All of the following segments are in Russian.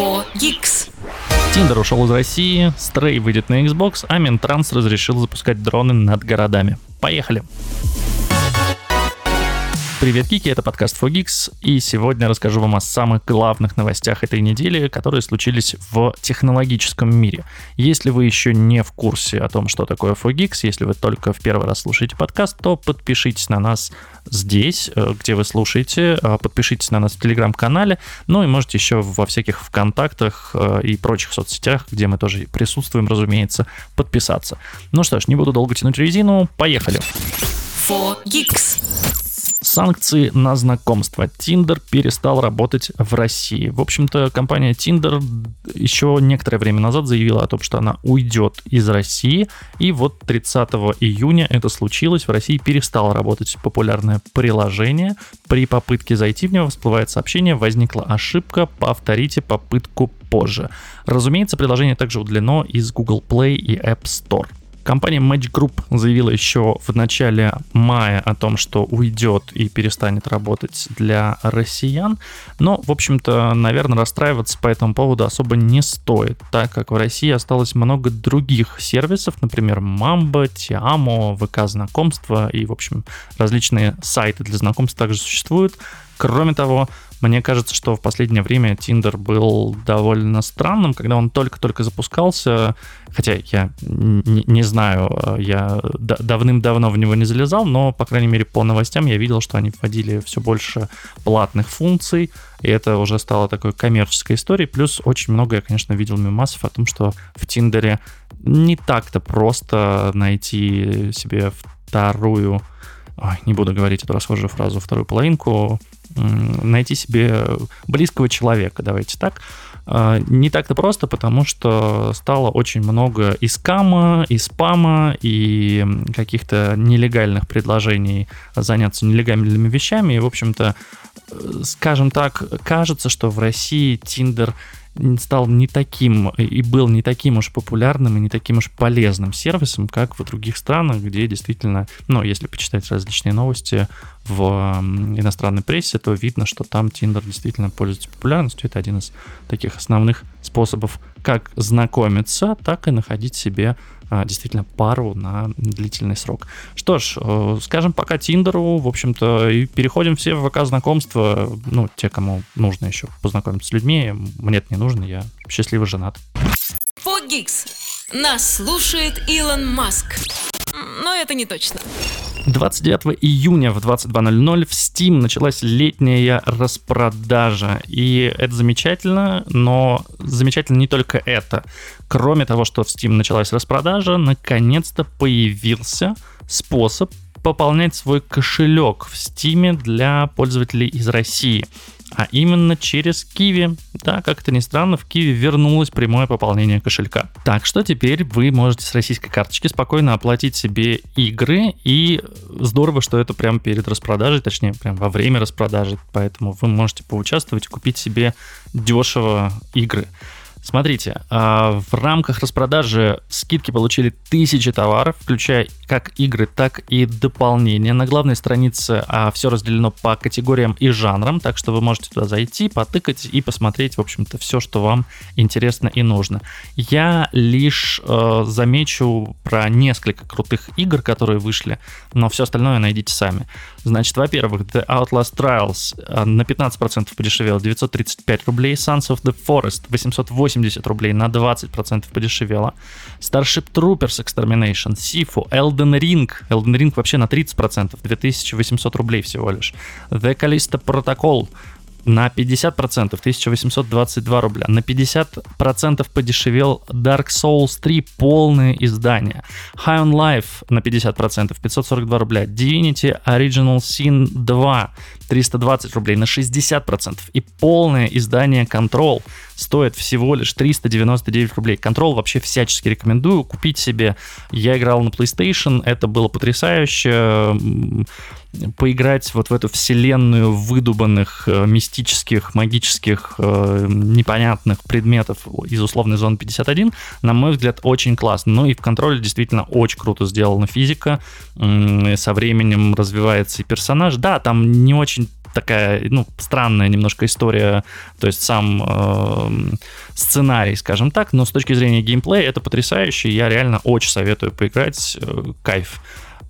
4 Geeks. Тиндер ушел из России, Стрей выйдет на Xbox, а Минтранс разрешил запускать дроны над городами. Поехали! Привет, Кики, это подкаст Fogix, и сегодня расскажу вам о самых главных новостях этой недели, которые случились в технологическом мире. Если вы еще не в курсе о том, что такое Fogix, если вы только в первый раз слушаете подкаст, то подпишитесь на нас здесь, э, где вы слушаете, э, подпишитесь на нас в Телеграм-канале, ну и можете еще во всяких ВКонтактах э, и прочих соцсетях, где мы тоже присутствуем, разумеется, подписаться. Ну что ж, не буду долго тянуть резину, поехали! 4 Geeks. Санкции на знакомство. Tinder перестал работать в России. В общем-то, компания Tinder еще некоторое время назад заявила о том, что она уйдет из России. И вот 30 июня это случилось. В России перестало работать популярное приложение. При попытке зайти в него всплывает сообщение «Возникла ошибка, повторите попытку позже». Разумеется, приложение также удалено из Google Play и App Store. Компания Match Group заявила еще в начале мая о том, что уйдет и перестанет работать для россиян. Но, в общем-то, наверное, расстраиваться по этому поводу особо не стоит, так как в России осталось много других сервисов, например, Mamba, Tiamo, ВК знакомства и, в общем, различные сайты для знакомств также существуют. Кроме того, мне кажется, что в последнее время Tinder был довольно странным, когда он только-только запускался, хотя я не, не знаю, я давным-давно в него не залезал, но, по крайней мере, по новостям я видел, что они вводили все больше платных функций, и это уже стало такой коммерческой историей. Плюс очень много я, конечно, видел мемасов о том, что в Тиндере не так-то просто найти себе вторую ой, не буду говорить эту расхожую фразу, вторую половинку, найти себе близкого человека, давайте так. А, не так-то просто, потому что стало очень много и скама, и спама, и каких-то нелегальных предложений заняться нелегальными вещами. И, в общем-то, скажем так, кажется, что в России Тиндер стал не таким и был не таким уж популярным и не таким уж полезным сервисом, как в других странах, где действительно, ну, если почитать различные новости в иностранной прессе, то видно, что там Tinder действительно пользуется популярностью. Это один из таких основных способов как знакомиться, так и находить себе а, действительно пару на длительный срок. Что ж, э, скажем пока Тиндеру, в общем-то, и переходим все в ВК знакомства, ну, те, кому нужно еще познакомиться с людьми, мне это не нужно, я счастливо женат. Фогикс. Нас слушает Илон Маск. Но это не точно. 29 июня в 22.00 в Steam началась летняя распродажа. И это замечательно, но замечательно не только это. Кроме того, что в Steam началась распродажа, наконец-то появился способ пополнять свой кошелек в Steam для пользователей из России а именно через Kiwi. Да, как это ни странно, в Kiwi вернулось прямое пополнение кошелька. Так что теперь вы можете с российской карточки спокойно оплатить себе игры, и здорово, что это прямо перед распродажей, точнее, прям во время распродажи, поэтому вы можете поучаствовать и купить себе дешево игры. Смотрите, а, в рамках распродажи скидки получили тысячи товаров, включая как игры, так и дополнения. На главной странице а, все разделено по категориям и жанрам, так что вы можете туда зайти, потыкать и посмотреть, в общем-то, все, что вам интересно и нужно. Я лишь э, замечу про несколько крутых игр, которые вышли, но все остальное найдите сами. Значит, во-первых, The Outlast Trials э, на 15% подешевел, 935 рублей. Sons of the Forest 880 рублей, на 20% подешевело. Starship Troopers Extermination, Sifu, Elden Ring. Elden Ring вообще на 30%, 2800 рублей всего лишь. The Callisto Protocol на 50%, 1822 рубля. На 50% подешевел Dark Souls 3 полное издание. High on Life на 50%, 542 рубля. Divinity Original Sin 2 320 рублей на 60%. И полное издание Control стоит всего лишь 399 рублей. Control вообще всячески рекомендую купить себе. Я играл на PlayStation, это было потрясающе поиграть вот в эту вселенную выдуманных э, мистических, магических, э, непонятных предметов из условной зоны 51, на мой взгляд, очень классно. Ну и в контроле действительно очень круто сделана физика, со временем развивается и персонаж. Да, там не очень такая, ну, странная немножко история, то есть сам э, сценарий, скажем так, но с точки зрения геймплея это потрясающе, я реально очень советую поиграть, э, кайф.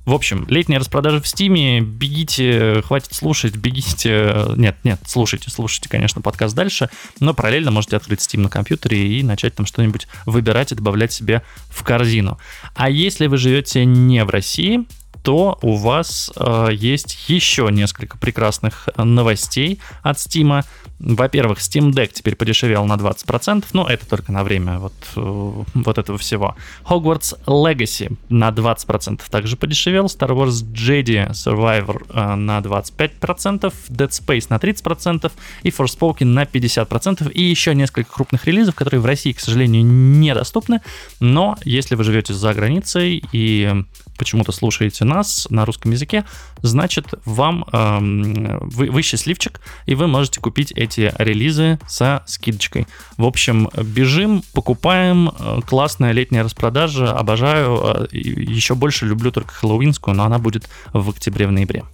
В общем, летняя распродажа в Стиме. Бегите, хватит слушать, бегите. Нет, нет, слушайте, слушайте, конечно, подкаст дальше, но параллельно можете открыть Steam на компьютере и начать там что-нибудь выбирать и добавлять себе в корзину. А если вы живете не в России, то у вас э, есть еще несколько прекрасных новостей от Steam. Во-первых, Steam Deck теперь подешевел на 20%, но это только на время вот, э, вот этого всего. Hogwarts Legacy на 20% также подешевел, Star Wars Jedi Survivor э, на 25%, Dead Space на 30% и Forspoken на 50%, и еще несколько крупных релизов, которые в России, к сожалению, недоступны, но если вы живете за границей и почему-то слушаете нас на русском языке, значит, вам эм, вы, вы счастливчик, и вы можете купить эти релизы со скидочкой. В общем, бежим, покупаем, э, классная летняя распродажа, обожаю, э, еще больше люблю только хэллоуинскую, но она будет в октябре, в ноябре.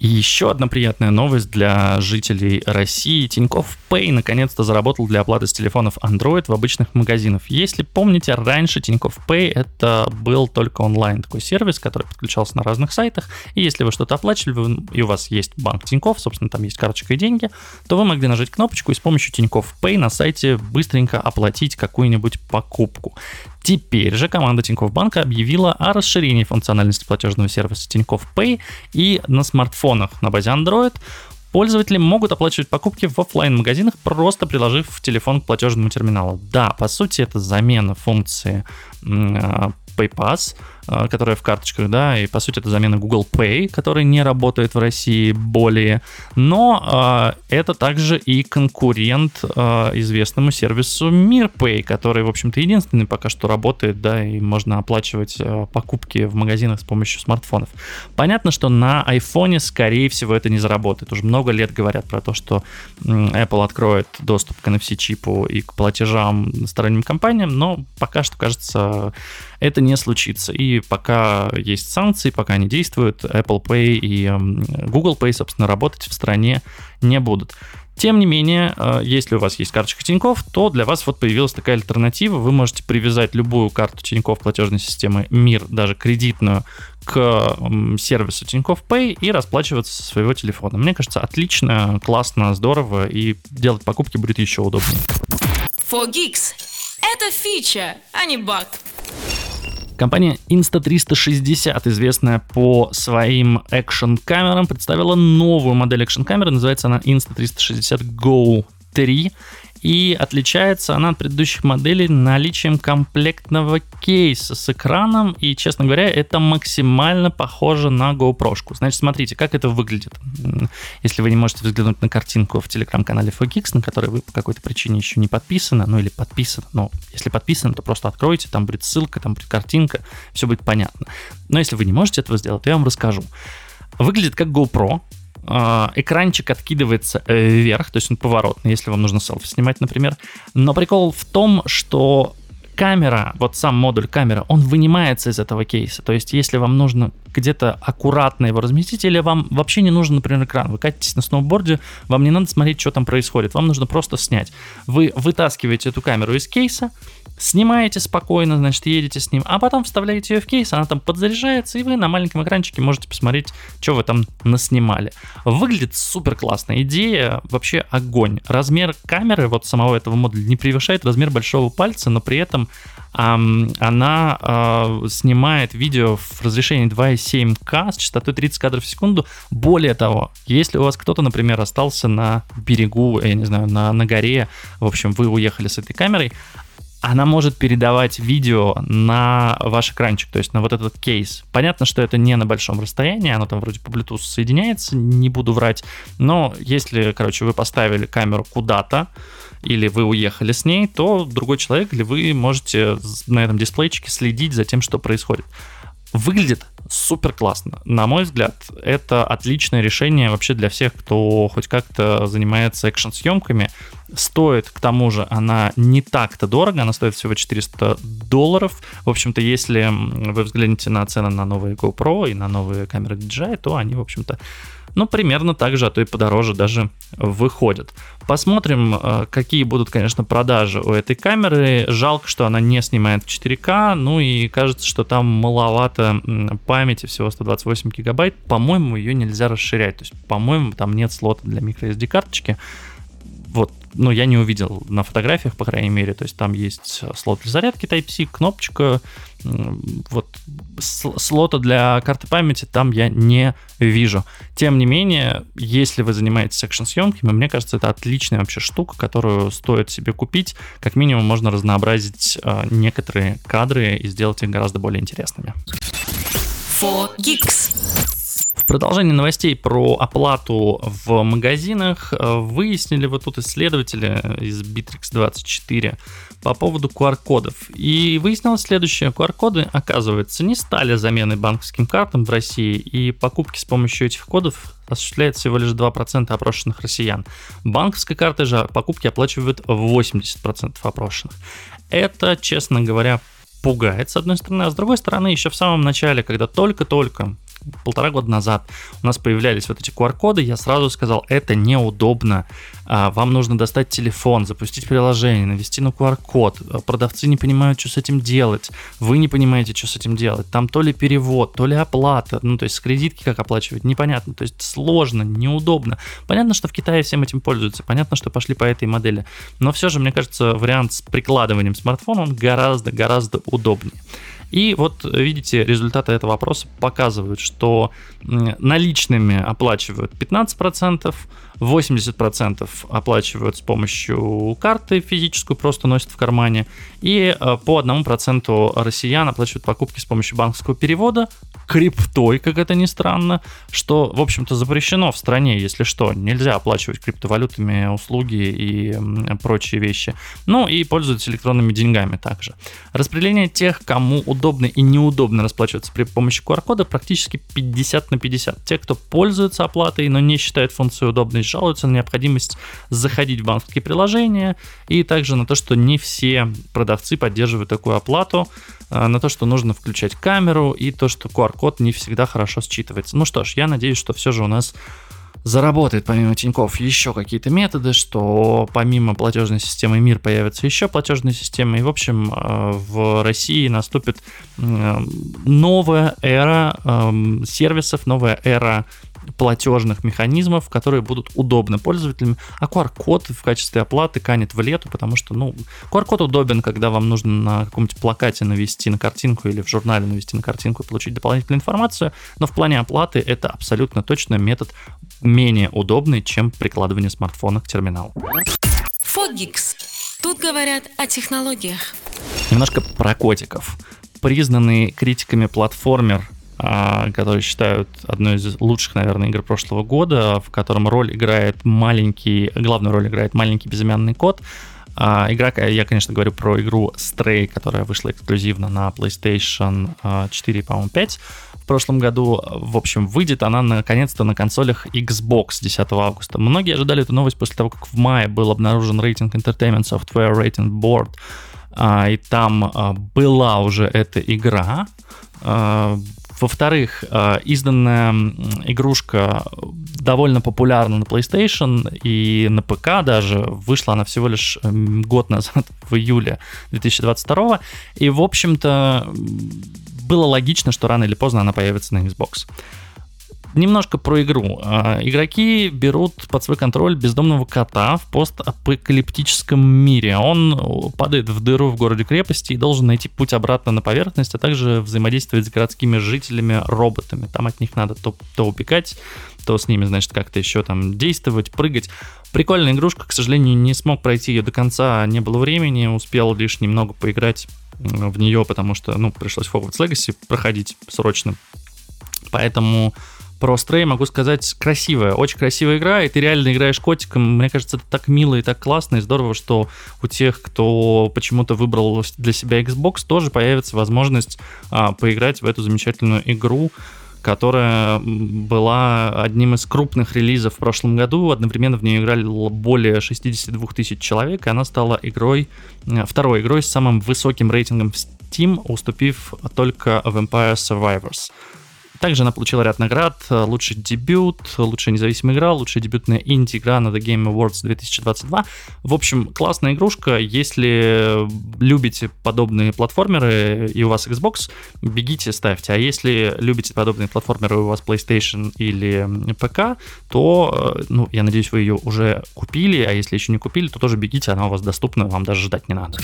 4Geeks. И еще одна приятная новость для жителей России. Тинькофф Pay наконец-то заработал для оплаты с телефонов Android в обычных магазинах. Если помните, раньше Тинькофф Pay это был только онлайн такой сервис, который подключался на разных сайтах. И если вы что-то оплачивали, и у вас есть банк Тинькофф, собственно, там есть карточка и деньги, то вы могли нажать кнопочку и с помощью Тинькофф Pay на сайте быстренько оплатить какую-нибудь покупку. Теперь же команда Тинькофф Банка объявила о расширении функциональности платежного сервиса Тинькофф Pay и на смартфонах на базе Android Пользователи могут оплачивать покупки в офлайн магазинах просто приложив телефон к платежному терминалу. Да, по сути, это замена функции а, PayPass, которая в карточках, да, и по сути это замена Google Pay, который не работает в России более, но э, это также и конкурент э, известному сервису MirPay, который, в общем-то, единственный пока что работает, да, и можно оплачивать э, покупки в магазинах с помощью смартфонов. Понятно, что на iPhone, скорее всего, это не заработает. Уже много лет говорят про то, что Apple откроет доступ к NFC-чипу и к платежам сторонним компаниям, но пока что, кажется, это не случится. И пока есть санкции, пока они действуют, Apple Pay и эм, Google Pay, собственно, работать в стране не будут. Тем не менее, э, если у вас есть карточка Тинькофф, то для вас вот появилась такая альтернатива. Вы можете привязать любую карту Тинькофф платежной системы МИР, даже кредитную, к сервису Тинькофф Pay и расплачиваться со своего телефона. Мне кажется, отлично, классно, здорово, и делать покупки будет еще удобнее. 4Geeks. Это фича, а не баг. Компания Insta360, известная по своим экшн-камерам, представила новую модель экшн-камеры. Называется она Insta360 Go 3 и отличается она от предыдущих моделей наличием комплектного кейса с экраном, и, честно говоря, это максимально похоже на GoPro. Значит, смотрите, как это выглядит. Если вы не можете взглянуть на картинку в телеграм-канале 4 на который вы по какой-то причине еще не подписаны, ну или подписаны, но если подписаны, то просто откройте, там будет ссылка, там будет картинка, все будет понятно. Но если вы не можете этого сделать, то я вам расскажу. Выглядит как GoPro, экранчик откидывается э, вверх, то есть он поворотный, если вам нужно селфи снимать, например. Но прикол в том, что камера, вот сам модуль камера, он вынимается из этого кейса. То есть, если вам нужно где-то аккуратно его разместить, или вам вообще не нужен, например, экран, вы катитесь на сноуборде, вам не надо смотреть, что там происходит, вам нужно просто снять. Вы вытаскиваете эту камеру из кейса, снимаете спокойно, значит, едете с ним, а потом вставляете ее в кейс, она там подзаряжается, и вы на маленьком экранчике можете посмотреть, что вы там наснимали. Выглядит супер классно. Идея вообще огонь. Размер камеры вот самого этого модуля не превышает размер большого пальца, но при этом она э, снимает видео в разрешении 2,7К с частотой 30 кадров в секунду. Более того, если у вас кто-то, например, остался на берегу, я не знаю, на, на горе, в общем, вы уехали с этой камерой, она может передавать видео на ваш экранчик, то есть на вот этот кейс. Понятно, что это не на большом расстоянии, оно там вроде по Bluetooth соединяется, не буду врать, но если, короче, вы поставили камеру куда-то, или вы уехали с ней, то другой человек или вы можете на этом дисплейчике следить за тем, что происходит. Выглядит супер классно. На мой взгляд, это отличное решение вообще для всех, кто хоть как-то занимается экшн-съемками Стоит, к тому же, она не так-то дорого, она стоит всего 400 долларов. В общем-то, если вы взглянете на цены на новые GoPro и на новые камеры DJI, то они, в общем-то, ну, примерно так же, а то и подороже даже выходят. Посмотрим, э, какие будут, конечно, продажи у этой камеры. Жалко, что она не снимает в 4К, ну и кажется, что там маловато памяти, всего 128 гигабайт. По-моему, ее нельзя расширять, то есть, по-моему, там нет слота для microSD карточки. Вот, ну, я не увидел на фотографиях, по крайней мере, то есть там есть слот для зарядки Type-C, кнопочка, вот слота для карты памяти там я не вижу. Тем не менее, если вы занимаетесь экшн-съемками, мне кажется, это отличная вообще штука, которую стоит себе купить. Как минимум можно разнообразить э, некоторые кадры и сделать их гораздо более интересными. 4Geeks. В продолжении новостей про оплату в магазинах э, выяснили вот тут исследователи из Bittrex24 по поводу QR-кодов. И выяснилось следующее. QR-коды, оказывается, не стали заменой банковским картам в России, и покупки с помощью этих кодов осуществляет всего лишь 2% опрошенных россиян. Банковской картой же покупки оплачивают 80% опрошенных. Это, честно говоря, пугает, с одной стороны, а с другой стороны, еще в самом начале, когда только-только полтора года назад у нас появлялись вот эти QR-коды, я сразу сказал, это неудобно. А, вам нужно достать телефон, запустить приложение, навести на QR-код. Продавцы не понимают, что с этим делать. Вы не понимаете, что с этим делать. Там то ли перевод, то ли оплата. Ну, то есть с кредитки как оплачивать, непонятно. То есть сложно, неудобно. Понятно, что в Китае всем этим пользуются. Понятно, что пошли по этой модели. Но все же, мне кажется, вариант с прикладыванием смартфона, он гораздо-гораздо удобнее. И вот, видите, результаты этого вопроса показывают, что наличными оплачивают 15%, 80% оплачивают с помощью карты физическую, просто носят в кармане, и э, по 1% россиян оплачивают покупки с помощью банковского перевода, криптой, как это ни странно, что, в общем-то, запрещено в стране, если что. Нельзя оплачивать криптовалютами услуги и прочие вещи. Ну и пользуются электронными деньгами также. Распределение тех, кому удобно и неудобно расплачиваться при помощи QR-кода, практически 50 на 50. Те, кто пользуется оплатой, но не считает функцию удобной, жалуются на необходимость заходить в банковские приложения и также на то, что не все продавцы поддерживают такую оплату, а, на то, что нужно включать камеру и то, что QR-код не всегда хорошо считывается. Ну что ж, я надеюсь, что все же у нас заработает помимо Тиньков еще какие-то методы, что помимо платежной системы МИР появятся еще платежные системы. И, в общем, э, в России наступит новая эра эм, сервисов, новая эра платежных механизмов, которые будут удобны пользователям, а QR-код в качестве оплаты канет в лету, потому что, ну, QR-код удобен, когда вам нужно на каком-нибудь плакате навести на картинку или в журнале навести на картинку и получить дополнительную информацию, но в плане оплаты это абсолютно точно метод менее удобный, чем прикладывание смартфона к терминалу. Фогикс. Тут говорят о технологиях. Немножко про котиков. Признанный критиками платформер который считают одной из лучших, наверное, игр прошлого года, в котором роль играет маленький, главную роль играет маленький безымянный кот. А, игра, я, конечно, говорю про игру Stray, которая вышла эксклюзивно на PlayStation 4, а, по-моему, 5 в прошлом году. В общем, выйдет она наконец-то на консолях Xbox 10 августа. Многие ожидали эту новость после того, как в мае был обнаружен рейтинг Entertainment Software Rating Board, и там была уже эта игра. Во-вторых, э, изданная игрушка довольно популярна на PlayStation и на ПК даже. Вышла она всего лишь эм, год назад, в июле 2022. И, в общем-то, было логично, что рано или поздно она появится на Xbox. Немножко про игру. А, игроки берут под свой контроль бездомного кота в постапокалиптическом мире. Он падает в дыру в городе-крепости и должен найти путь обратно на поверхность, а также взаимодействовать с городскими жителями роботами. Там от них надо то, то убегать, то с ними, значит, как-то еще там действовать, прыгать. Прикольная игрушка, к сожалению, не смог пройти ее до конца, не было времени, успел лишь немного поиграть в нее, потому что, ну, пришлось Hogwarts Legacy проходить срочно. Поэтому про Stray могу сказать, красивая, очень красивая игра, и ты реально играешь котиком. Мне кажется, это так мило и так классно, и здорово, что у тех, кто почему-то выбрал для себя Xbox, тоже появится возможность а, поиграть в эту замечательную игру которая была одним из крупных релизов в прошлом году. Одновременно в нее играли более 62 тысяч человек, и она стала игрой, э, второй игрой с самым высоким рейтингом в Steam, уступив только Vampire Survivors. Также она получила ряд наград. Лучший дебют, лучшая независимая игра, лучшая дебютная инди-игра на The Game Awards 2022. В общем, классная игрушка. Если любите подобные платформеры и у вас Xbox, бегите, ставьте. А если любите подобные платформеры и у вас PlayStation или ПК, то, э, ну, я надеюсь, вы ее уже купили, а если еще не купили, то тоже бегите, она у вас доступна, вам даже ждать не надо.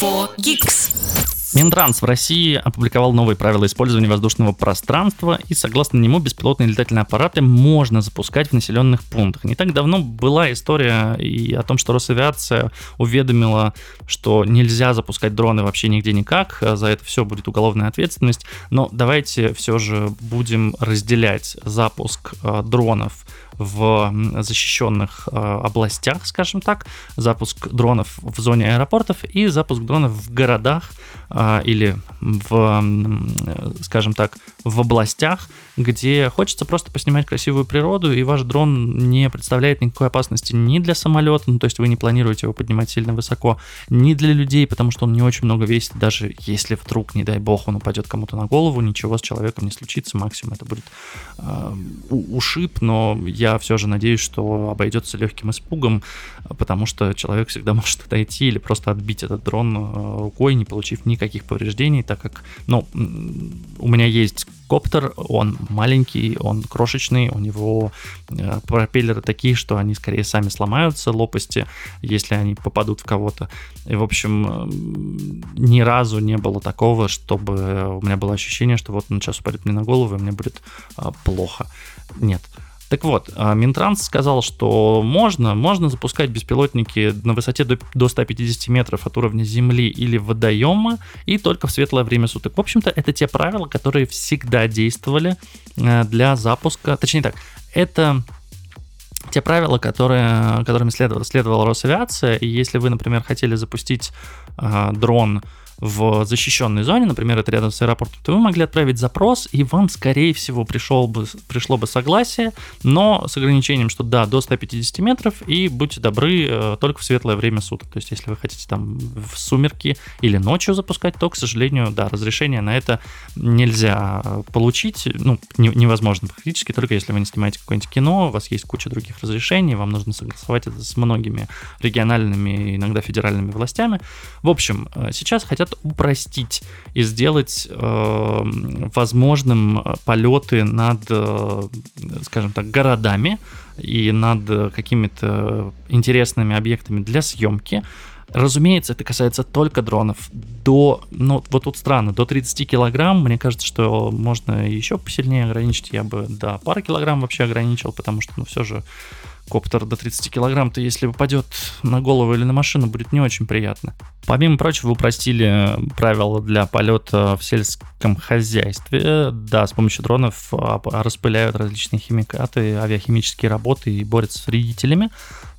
4Geeks. Минтранс в России опубликовал новые правила использования воздушного пространства, и согласно нему беспилотные летательные аппараты можно запускать в населенных пунктах. Не так давно была история и о том, что Росавиация уведомила, что нельзя запускать дроны вообще нигде никак, за это все будет уголовная ответственность, но давайте все же будем разделять запуск э, дронов в защищенных э, областях, скажем так, запуск дронов в зоне аэропортов и запуск дронов в городах э, или в, скажем так, в областях, где хочется просто поснимать красивую природу, и ваш дрон не представляет никакой опасности ни для самолета, ну то есть вы не планируете его поднимать сильно высоко, ни для людей, потому что он не очень много весит, даже если вдруг, не дай бог, он упадет кому-то на голову, ничего с человеком не случится, максимум это будет э, ушиб, но я все же надеюсь, что обойдется легким испугом, потому что человек всегда может отойти или просто отбить этот дрон э, рукой, не получив никаких повреждений, так как, ну, у меня есть коптер, он маленький, он крошечный, у него э, пропеллеры такие, что они скорее сами сломаются, лопасти, если они попадут в кого-то. И, в общем, э, ни разу не было такого, чтобы у меня было ощущение, что вот он сейчас упадет мне на голову, и мне будет а, плохо. Нет. Так вот, а, Минтранс сказал, что можно, можно запускать беспилотники на высоте до, до 150 метров от уровня земли или водоема и только в светлое время суток. В общем-то, это те правила, которые всегда действовали э, для запуска, точнее так, это те правила, которые, которыми следовала, следовала Росавиация, и если вы, например, хотели запустить э, дрон в защищенной зоне, например, это рядом с аэропортом, то вы могли отправить запрос, и вам, скорее всего, пришел бы, пришло бы согласие, но с ограничением, что да, до 150 метров, и будьте добры, э, только в светлое время суток. То есть, если вы хотите там в сумерки или ночью запускать, то, к сожалению, да, разрешение на это нельзя получить, ну, не, невозможно практически, только если вы не снимаете какое-нибудь кино, у вас есть куча других разрешений, вам нужно согласовать это с многими региональными, иногда федеральными властями. В общем, э, сейчас хотят хотят упростить и сделать э, возможным полеты над, э, скажем так, городами и над какими-то интересными объектами для съемки. Разумеется, это касается только дронов. До, ну вот тут странно, до 30 килограмм, мне кажется, что можно еще посильнее ограничить. Я бы до пары килограмм вообще ограничил, потому что, ну, все же коптер до 30 килограмм-то, если упадет на голову или на машину, будет не очень приятно. Помимо прочего, упростили правила для полета в сельском хозяйстве. Да, с помощью дронов а, распыляют различные химикаты, авиахимические работы и борются с вредителями.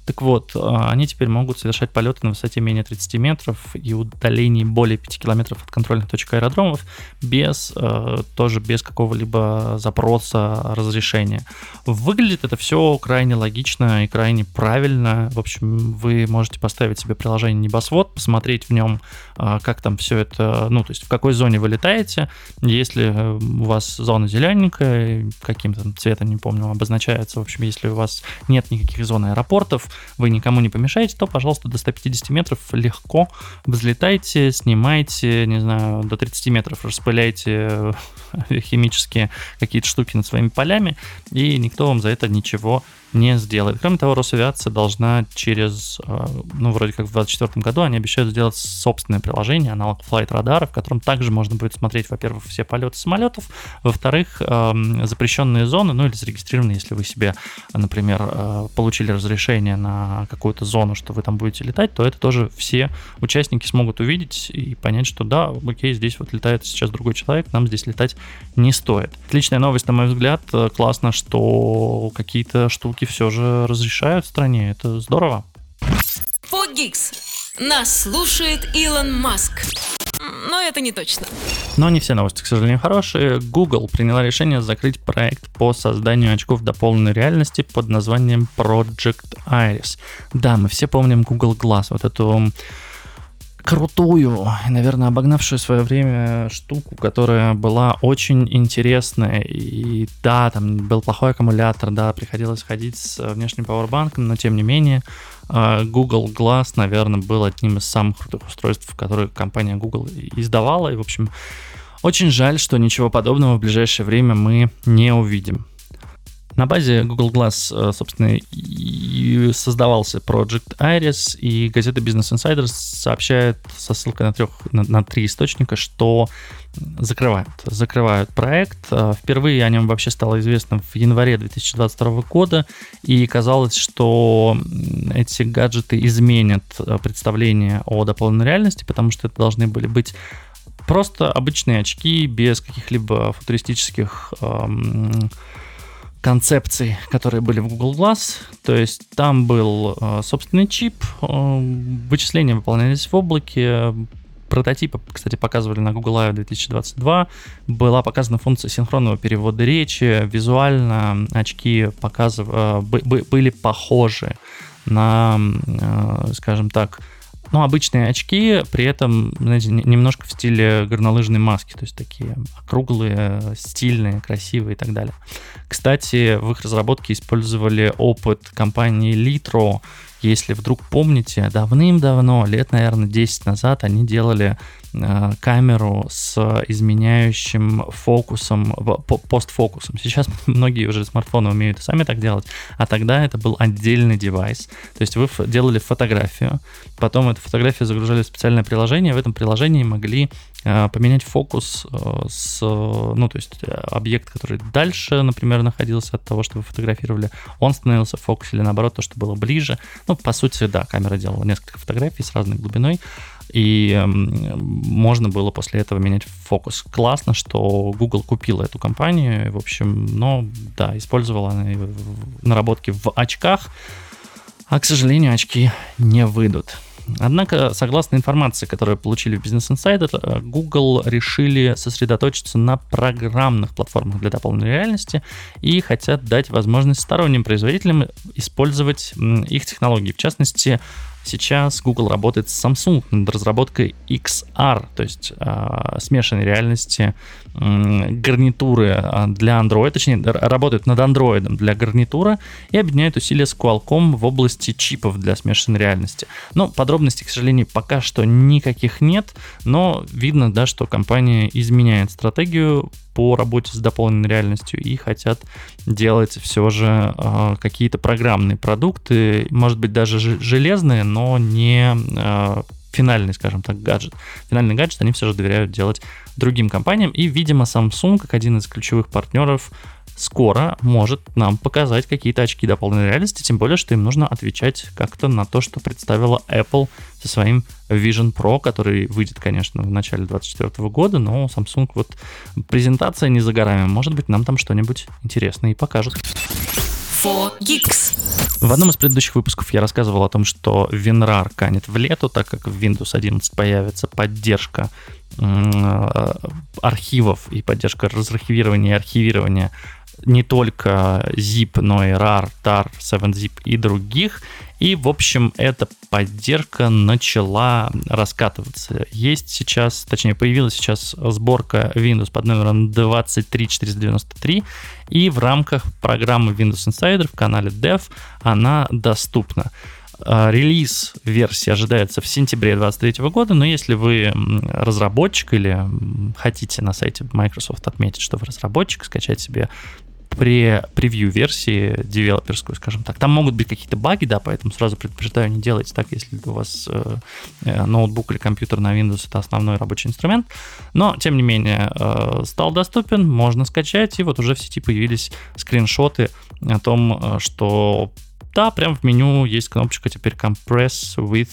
Так вот, а, они теперь могут совершать полеты на высоте менее 30 метров и удалении более 5 километров от контрольных точек аэродромов без, а, тоже без какого-либо запроса разрешения. Выглядит это все крайне логично и крайне правильно. В общем, вы можете поставить себе приложение Небосвод, посмотреть в нем, а, как там все это, ну, то есть в какой зоне вы летаете. Если э, у вас зона зелененькая, каким-то цветом, не помню, обозначается, в общем, если у вас нет никаких зон аэропортов, вы никому не помешаете, то, пожалуйста, до 150 метров легко взлетайте, снимайте, не знаю, до 30 метров распыляйте э, химические какие-то штуки над своими полями, и никто вам за это ничего не сделает. Кроме того, Росавиация должна через, э, ну, вроде как в 2024 году, они обещают сделать собственное приложение, аналог Flight Radar, в котором также можно будет смотреть, во-первых, все полеты самолетов, во-вторых, эм, запрещенные зоны, ну, или зарегистрированные, если вы себе, например, э, получили разрешение на какую-то зону, что вы там будете летать, то это тоже все участники смогут увидеть и понять, что да, окей, здесь вот летает сейчас другой человек, нам здесь летать не стоит. Отличная новость, на мой взгляд, э, классно, что какие-то штуки все же разрешают в стране. Это здорово. Фогикс. Нас слушает Илон Маск. Но это не точно. Но не все новости, к сожалению, хорошие. Google приняла решение закрыть проект по созданию очков дополненной реальности под названием Project Iris. Да, мы все помним Google Glass, вот эту крутую, наверное, обогнавшую свое время штуку, которая была очень интересная. И да, там был плохой аккумулятор, да, приходилось ходить с внешним пауэрбанком, но тем не менее а, Google Glass, наверное, был одним из самых крутых устройств, которые компания Google издавала. И, в общем, очень жаль, что ничего подобного в ближайшее время мы не увидим. На базе Google Glass, э, собственно, и создавался Project Iris, и газета Business Insider сообщает со ссылкой на, трех, на, на три источника, что закрывают. Закрывают проект. Э, впервые о нем вообще стало известно в январе 2022 года, и казалось, что эти гаджеты изменят э, представление о дополненной реальности, потому что это должны были быть просто обычные очки без каких-либо футуристических эм, концепций, которые были в Google Glass. То есть там был э, собственный чип, э, вычисления выполнялись в облаке, прототипы, кстати, показывали на Google I.O. 2022. Была показана функция синхронного перевода речи. Визуально очки показыв... Э, были похожи на, скажем так, ну, обычные очки, при этом, знаете, немножко в стиле горнолыжной маски, то есть такие округлые, стильные, красивые и так далее. Кстати, в их разработке использовали опыт компании Litro. Если вдруг помните, давным-давно, лет, наверное, 10 назад, они делали камеру с изменяющим фокусом, постфокусом. Сейчас многие уже смартфоны умеют сами так делать, а тогда это был отдельный девайс. То есть вы делали фотографию, потом эту фотографию загружали в специальное приложение, в этом приложении могли э, поменять фокус э, с, ну, то есть объект, который дальше, например, находился от того, что вы фотографировали, он становился в фокусе или наоборот, то, что было ближе. Ну, по сути, да, камера делала несколько фотографий с разной глубиной, и э, можно было после этого менять фокус. Классно, что Google купила эту компанию, в общем, но да, использовала она наработки в очках, а, к сожалению, очки не выйдут. Однако, согласно информации, которую получили в Business Insider, э, Google решили сосредоточиться на программных платформах для дополненной реальности и хотят дать возможность сторонним производителям использовать их технологии. В частности, Сейчас Google работает с Samsung над разработкой XR, то есть э, смешанной реальности э, гарнитуры а, для Android, точнее, работают над Android для гарнитура и объединяют усилия с Qualcomm в области чипов для смешанной реальности. Но подробностей, к сожалению, пока что никаких нет, но видно, да, что компания изменяет стратегию по работе с дополненной реальностью и хотят делать все же э, какие-то программные продукты, может быть даже железные, но не э, финальный, скажем так, гаджет. Финальный гаджет они все же доверяют делать другим компаниям, и, видимо, Samsung, как один из ключевых партнеров, скоро может нам показать какие-то очки дополненной реальности, тем более, что им нужно отвечать как-то на то, что представила Apple со своим Vision Pro, который выйдет, конечно, в начале 2024 года, но Samsung вот презентация не за горами. Может быть, нам там что-нибудь интересное и покажут. В одном из предыдущих выпусков я рассказывал о том, что WinRAR канет в лету, так как в Windows 11 появится поддержка архивов и поддержка разархивирования и архивирования не только zip, но и rar, tar, 7zip и других. И, в общем, эта поддержка начала раскатываться. Есть сейчас, точнее, появилась сейчас сборка Windows под номером 23493, и в рамках программы Windows Insider в канале Dev она доступна. А, релиз версии ожидается в сентябре 2023 года, но если вы разработчик или хотите на сайте Microsoft отметить, что вы разработчик, скачать себе при превью версии девелоперскую, скажем так. Там могут быть какие-то баги, да, поэтому сразу предупреждаю, не делайте так, если у вас э, э, ноутбук или компьютер на Windows это основной рабочий инструмент. Но, тем не менее, э, стал доступен, можно скачать, и вот уже в сети появились скриншоты о том, э, что да, прям в меню есть кнопочка теперь Compress with,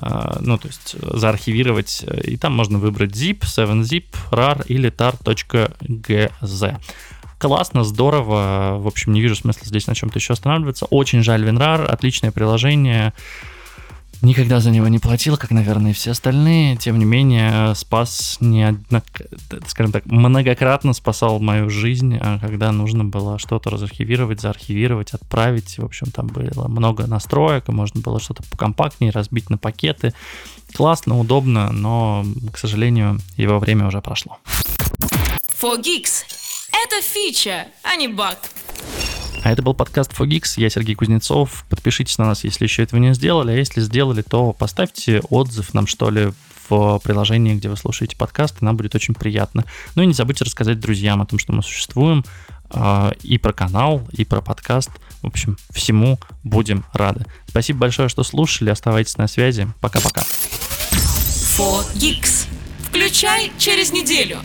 э, ну, то есть заархивировать, и там можно выбрать zip, 7zip, rar или tar.gz классно, здорово. В общем, не вижу смысла здесь на чем-то еще останавливаться. Очень жаль WinRAR, отличное приложение. Никогда за него не платил, как, наверное, и все остальные. Тем не менее, спас неоднок... скажем так, многократно спасал мою жизнь, а когда нужно было что-то разархивировать, заархивировать, отправить. В общем, там было много настроек, и можно было что-то покомпактнее разбить на пакеты. Классно, удобно, но, к сожалению, его время уже прошло. 4Geeks. Это фича, а не баг. А это был подкаст Fogix. Я Сергей Кузнецов. Подпишитесь на нас, если еще этого не сделали. А если сделали, то поставьте отзыв нам, что ли, в приложении, где вы слушаете подкасты. Нам будет очень приятно. Ну и не забудьте рассказать друзьям о том, что мы существуем. А, и про канал, и про подкаст. В общем, всему будем рады. Спасибо большое, что слушали. Оставайтесь на связи. Пока-пока. 4Geeks. Включай через неделю.